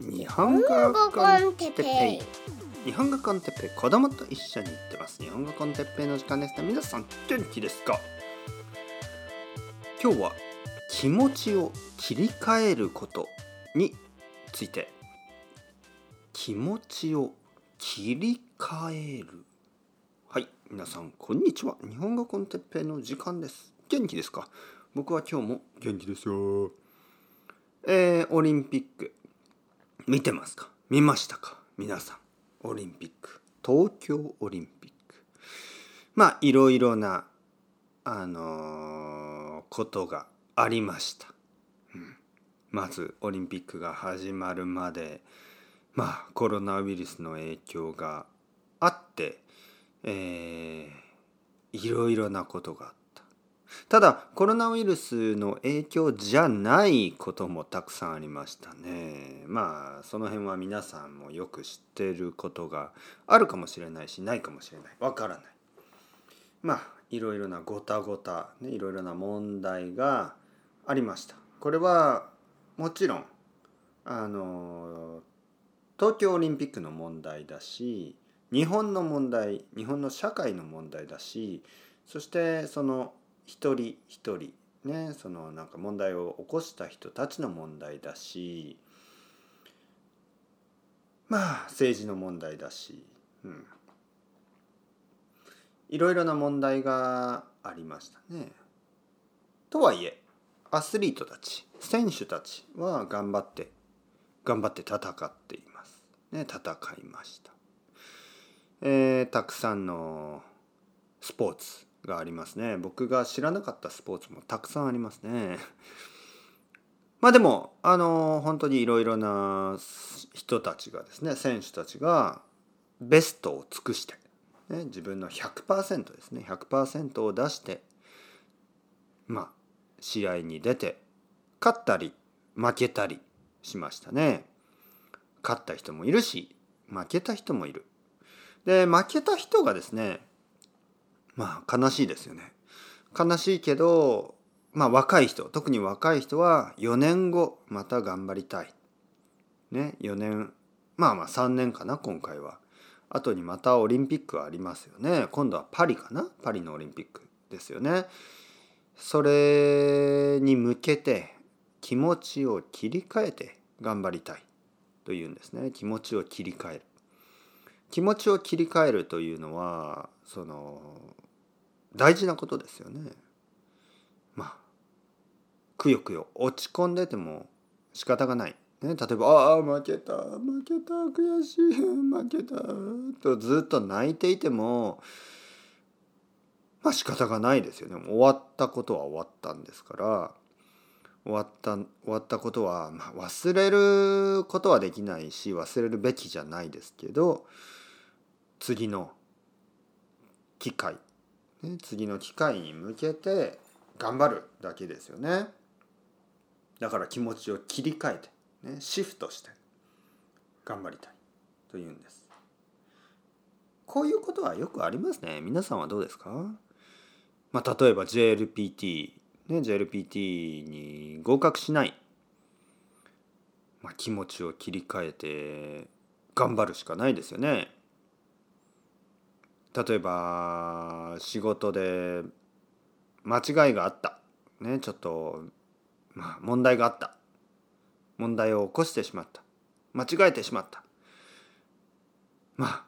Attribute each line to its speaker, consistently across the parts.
Speaker 1: 日本語コンテッペイ。日本語コンテッペイ。子供と一緒に行ってます。日本語コンテッペイの時間です。ね皆さん元気ですか？今日は気持ちを切り替えることについて。気持ちを切り替える。はい皆さんこんにちは。日本語コンテッペイの時間です。元気ですか？僕は今日も元気ですよ。えー、オリンピック。見てますか？見ましたか？皆さん。オリンピック。東京オリンピック。まあいろいろなあのー、ことがありました、うん、まずオリンピックが始まるまでまあコロナウイルスの影響があってえー、いろいろなことがあったただコロナウイルスの影響じゃないこともたくさんありましたね。まあその辺は皆さんもよく知ってることがあるかもしれないしないかもしれない。わからない。まあいろいろなごたごた、ね、いろいろな問題がありました。これはもちろんあの東京オリンピックの問題だし日本の問題日本の社会の問題だしそしてその一人一人ねそのなんか問題を起こした人たちの問題だしまあ政治の問題だし、うん、いろいろな問題がありましたね。とはいえアスリートたち選手たちは頑張って頑張って戦っています。ね戦いました。えー、たくさんのスポーツがありますね。僕が知らなかったスポーツもたくさんありますね。まあでもあの本当にいろいろな人たちがですね選手たちがベストを尽くして、ね、自分の100%ですね100%を出してまあ試合に出て勝ったり負けたりしましたね。勝った人もいるし負けた人もいる。で負けた人がですねまあ悲しいですよね。悲しいけど、まあ若い人、特に若い人は4年後また頑張りたい。ね、4年、まあまあ3年かな、今回は。後にまたオリンピックありますよね。今度はパリかなパリのオリンピックですよね。それに向けて気持ちを切り替えて頑張りたいというんですね。気持ちを切り替える。気持ちを切り替えるというのはその大事なことですよね。まあくよくよ落ち込んでても仕方がない。ね、例えば「ああ負けた負けた悔しい負けた」とずっと泣いていてもまあ仕方がないですよね。終わったことは終わったんですから終わった終わったことは、まあ、忘れることはできないし忘れるべきじゃないですけど次の機会ね、次の機会に向けて頑張るだけですよね。だから気持ちを切り替えて、ね、シフトして頑張りたいというんです。こういうことはよくありますね。皆さんはどうですか？まあ、例えば JLPT、ね、JLPT に合格しない。まあ、気持ちを切り替えて頑張るしかないですよね。例えば仕事で間違いがあった。ねちょっとまあ問題があった。問題を起こしてしまった。間違えてしまった。まあ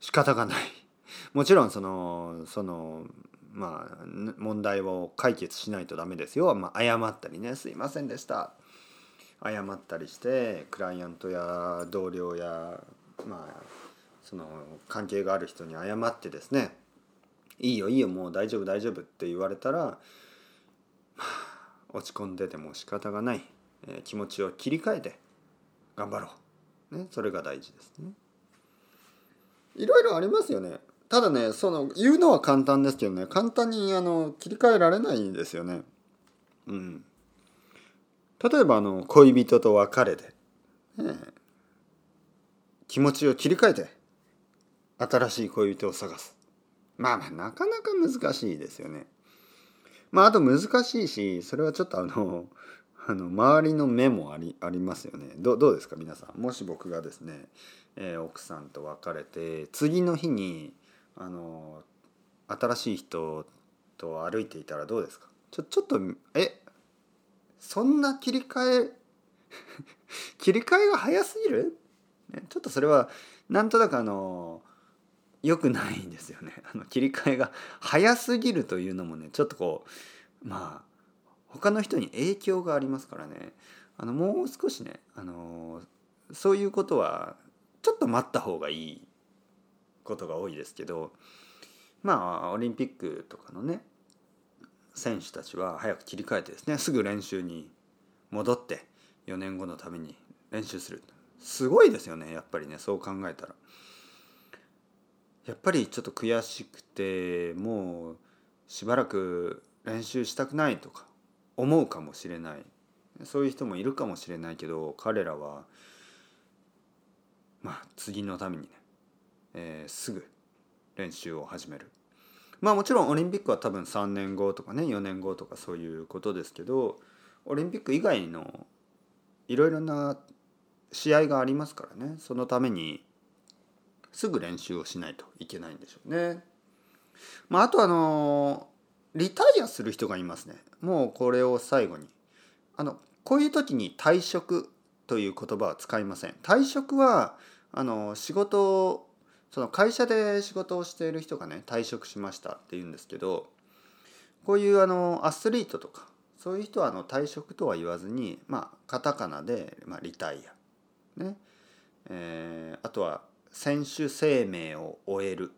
Speaker 1: 仕方がない。もちろんそのそのまあ問題を解決しないとダメですよ、まあ、謝ったりね「すいませんでした」謝ったりしてクライアントや同僚やまあその関係がある人に謝ってですね「いいよいいよもう大丈夫大丈夫」って言われたら、まあ、落ち込んでても仕方がない、えー、気持ちを切り替えて頑張ろう、ね、それが大事ですね。いろいろありますよね。ただねその言うのは簡単ですけどね簡単にあの切り替えられないんですよね。うん、例えばあの恋人と別れて、ね、気持ちを切り替えて新しい恋人を探す。まあまあなかなか難しいですよね。まああと難しいしそれはちょっとあの あの周りの目もありありますよねどどうですか皆さん？もし僕がですね、えー、奥さんと別れて次の日にあの新しい人と歩いていたらどうですか？ちょちょっとえそんな切り替え 切り替えが早すぎる、ね、ちょっとそれはなんとなくあの良くないんですよね。あの切り替えが早すぎるというのもねちょっとこうまあ他の人に影響がありますからね。あのもう少しねあのそういうことはちょっと待った方がいいことが多いですけどまあオリンピックとかのね選手たちは早く切り替えてですねすぐ練習に戻って4年後のために練習する。すごいですよねやっぱりねそう考えたら。やっぱりちょっと悔しくてもうしばらく練習したくないとか思うかもしれない。そういう人もいるかもしれないけど彼らはまあ次のためにね、えー、すぐ練習を始める。まあもちろんオリンピックは多分3年後とかね4年後とかそういうことですけどオリンピック以外のいろいろな試合がありますからね。そのためにすぐ練習をしないといけないんでしょうね。まあ、あとあのリタイアする人がいますね。もうこれを最後に。あのこういう時に退職という言葉は使いません。退職はあの仕事その会社で仕事をしている人がね退職しましたって言うんですけどこういうあのアスリートとかそういう人はあの退職とは言わずにまあカタカナで、まあ、リタイア、ねえー、あとは選手生命を終える、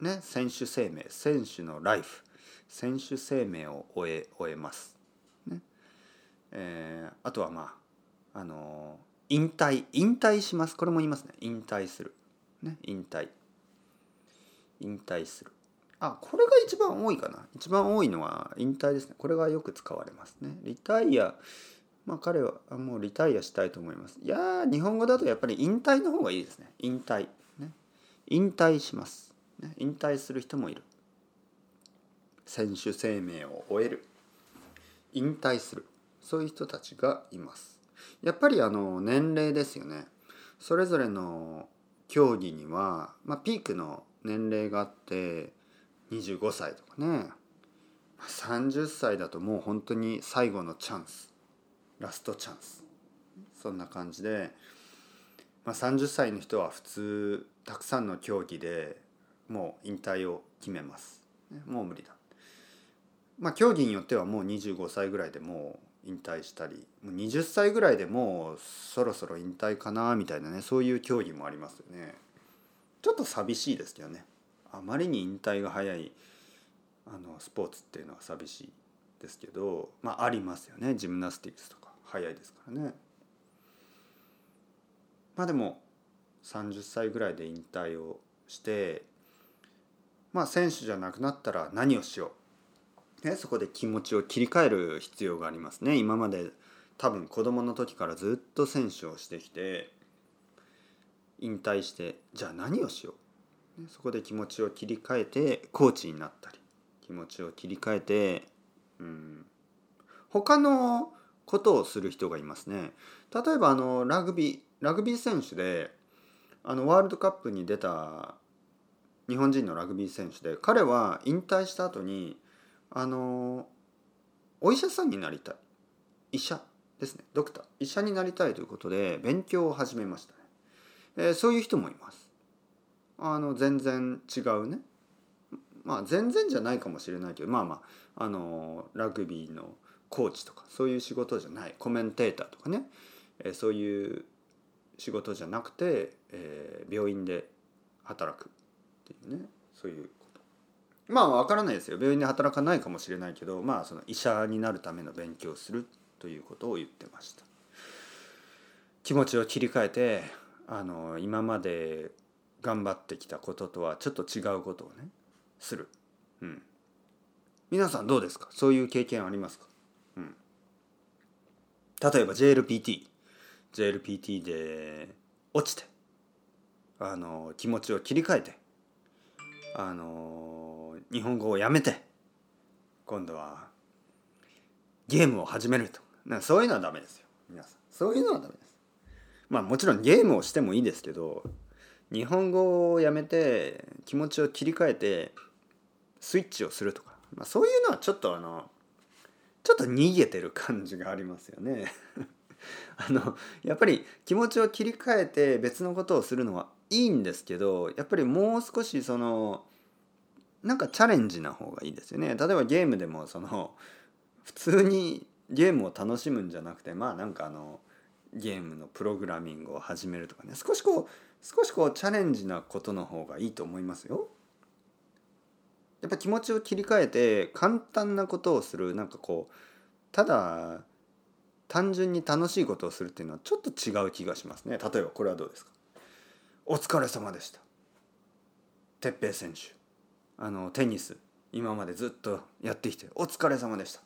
Speaker 1: ね、選手生命選手のライフ。選手生命を終え終えます、ね。えー、あとはまああの引退。引退します。これも言いますね。引退する。ね、引退。引退する。あこれが一番多いかな。一番多いのは引退ですね。これがよく使われますね。リタイアまあ彼はもうリタイアしたいと思います。いや日本語だとやっぱり引退の方がいいですね。引退。ね。引退します、ね、引退する人もいる。選手生命を終える。引退する。そういう人たちがいます。やっぱりあの年齢ですよね。それぞれの競技には、まあ、ピークの年齢があって25歳とかね。30歳だともう本当に最後のチャンス。ラストチャンス。そんな感じで、まあ、30歳の人は普通たくさんの競技でもう引退を決めます、ねもう無理だ。まあ競技によってはもう25歳ぐらいでもう引退したりもう20歳ぐらいでもうそろそろ引退かなみたいなねそういう競技もありますよね。ちょっと寂しいですけどね。あまりに引退が早いあのスポーツっていうのは寂しいですけどまあありますよねジムナスティックスとか。早いですからね。まあでも30歳ぐらいで引退をしてまあ選手じゃなくなったら何をしよう。ね、そこで気持ちを切り替える必要がありますね。今まで多分子供の時からずっと選手をしてきて引退してじゃあ何をしよう、ね、そこで気持ちを切り替えてコーチになったり気持ちを切り替えてうん。他のことをする人がいますね。例えばあのラグビーラグビー選手であのワールドカップに出た日本人のラグビー選手で彼は引退した後にあのお医者さんになりたい。医者ですね。ドクター。医者になりたいということで勉強を始めましたね、えー、そういう人もいます。あの全然違うね。まあ全然じゃないかもしれないけどまあまああのラグビーのコーチとかそういう仕事じゃないコメンテーターとかね、えー、そういう仕事じゃなくて、えー、病院で働くっていうね。そういうこと。まあ分からないですよ。病院で働かないかもしれないけどまあその医者になるための勉強をするということを言ってました。気持ちを切り替えてあの今まで頑張ってきたこととはちょっと違うことをねする、うん、皆さんどうですか？そういう経験ありますか、例えば JLPT JLPT で落ちてあの気持ちを切り替えてあの日本語をやめて今度はゲームを始めると。なそういうのはダメですよ。皆さん。そういうのはダメです。まあもちろんゲームをしてもいいですけど日本語をやめて気持ちを切り替えてスイッチをするとか、まあ、そういうのはちょっとあのちょっと逃げてる感じがありますよね。あのやっぱり気持ちを切り替えて別のことをするのはいいんですけどやっぱりもう少しそのなんかチャレンジな方がいいですよね。例えばゲームでもその普通にゲームを楽しむんじゃなくてまあなんかあのゲームのプログラミングを始めるとかね。少しこう少しこうチャレンジなことの方がいいと思いますよ。やっぱ気持ちを切り替えて簡単なことをするなんかこうただ単純に楽しいことをするっていうのはちょっと違う気がしますね。例えばこれはどうですか？お疲れ様でした。哲平選手あのテニス今までずっとやってきてお疲れ様でした。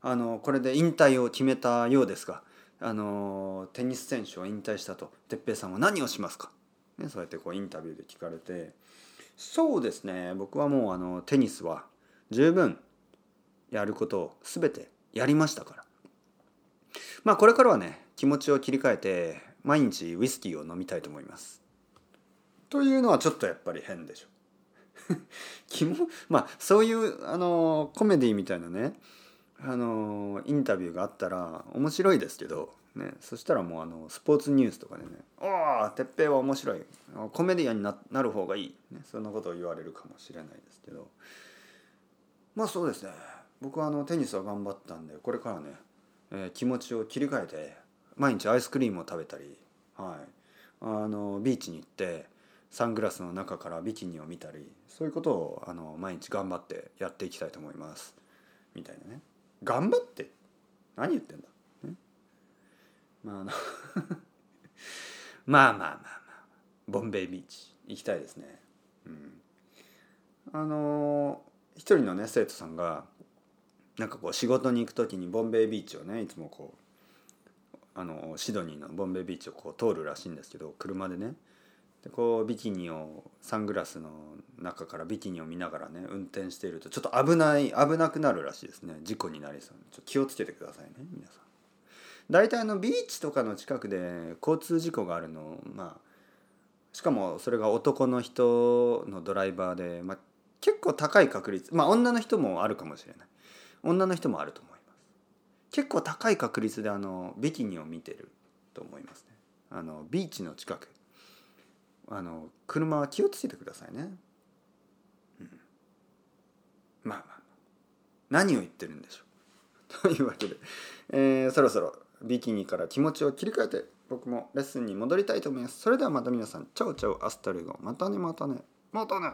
Speaker 1: あのこれで引退を決めたようですがあのテニス選手を引退したと哲平さんは何をしますか、ね、そうやってこうインタビューで聞かれてそうですね僕はもうあのテニスは十分やることを全てやりましたからまあこれからはね気持ちを切り替えて毎日ウイスキーを飲みたいと思います。というのはちょっとやっぱり変でしょ 気も。まあそういうあのコメディみたいなねあのインタビューがあったら面白いですけど、ね、そしたらもうあのスポーツニュースとかでね「おお哲平は面白い。コメディアンにななる方がいい」ね、そんなことを言われるかもしれないですけど。まあそうですね。僕はあのテニスは頑張ったんでこれからね、えー、気持ちを切り替えて毎日アイスクリームを食べたり、はい、あのビーチに行ってサングラスの中からビキニを見たりそういうことをあの毎日頑張ってやっていきたいと思います。みたいなね。頑張って。何言ってんだ、ね、まああの まあまあまあまあ。ボンベイビーチ。行きたいですね。うん。あの一人のね生徒さんがなんかこう仕事に行く時にボンベイビーチをねいつもこうあのシドニーのボンベイビーチをこう通るらしいんですけど車でね。でこうビキニをサングラスの中からビキニを見ながらね運転しているとちょっと危ない危なくなるらしいですね。事故になりそう。ちょ気をつけてくださいね皆さん。大体あのビーチとかの近くで交通事故があるのまあしかもそれが男の人のドライバーで、まあ、結構高い確率まあ女の人もあるかもしれない。女の人もあると思います。結構高い確率であのビキニを見てると思いますね。あのビーチの近く。あの車は気をつけてくださいね、うん、まあまあ何を言ってるんでしょう。というわけで、えー、そろそろビキニから気持ちを切り替えて僕もレッスンに戻りたいと思います。それではまた皆さん Ciao ciao hasta luego またねまたねまたね。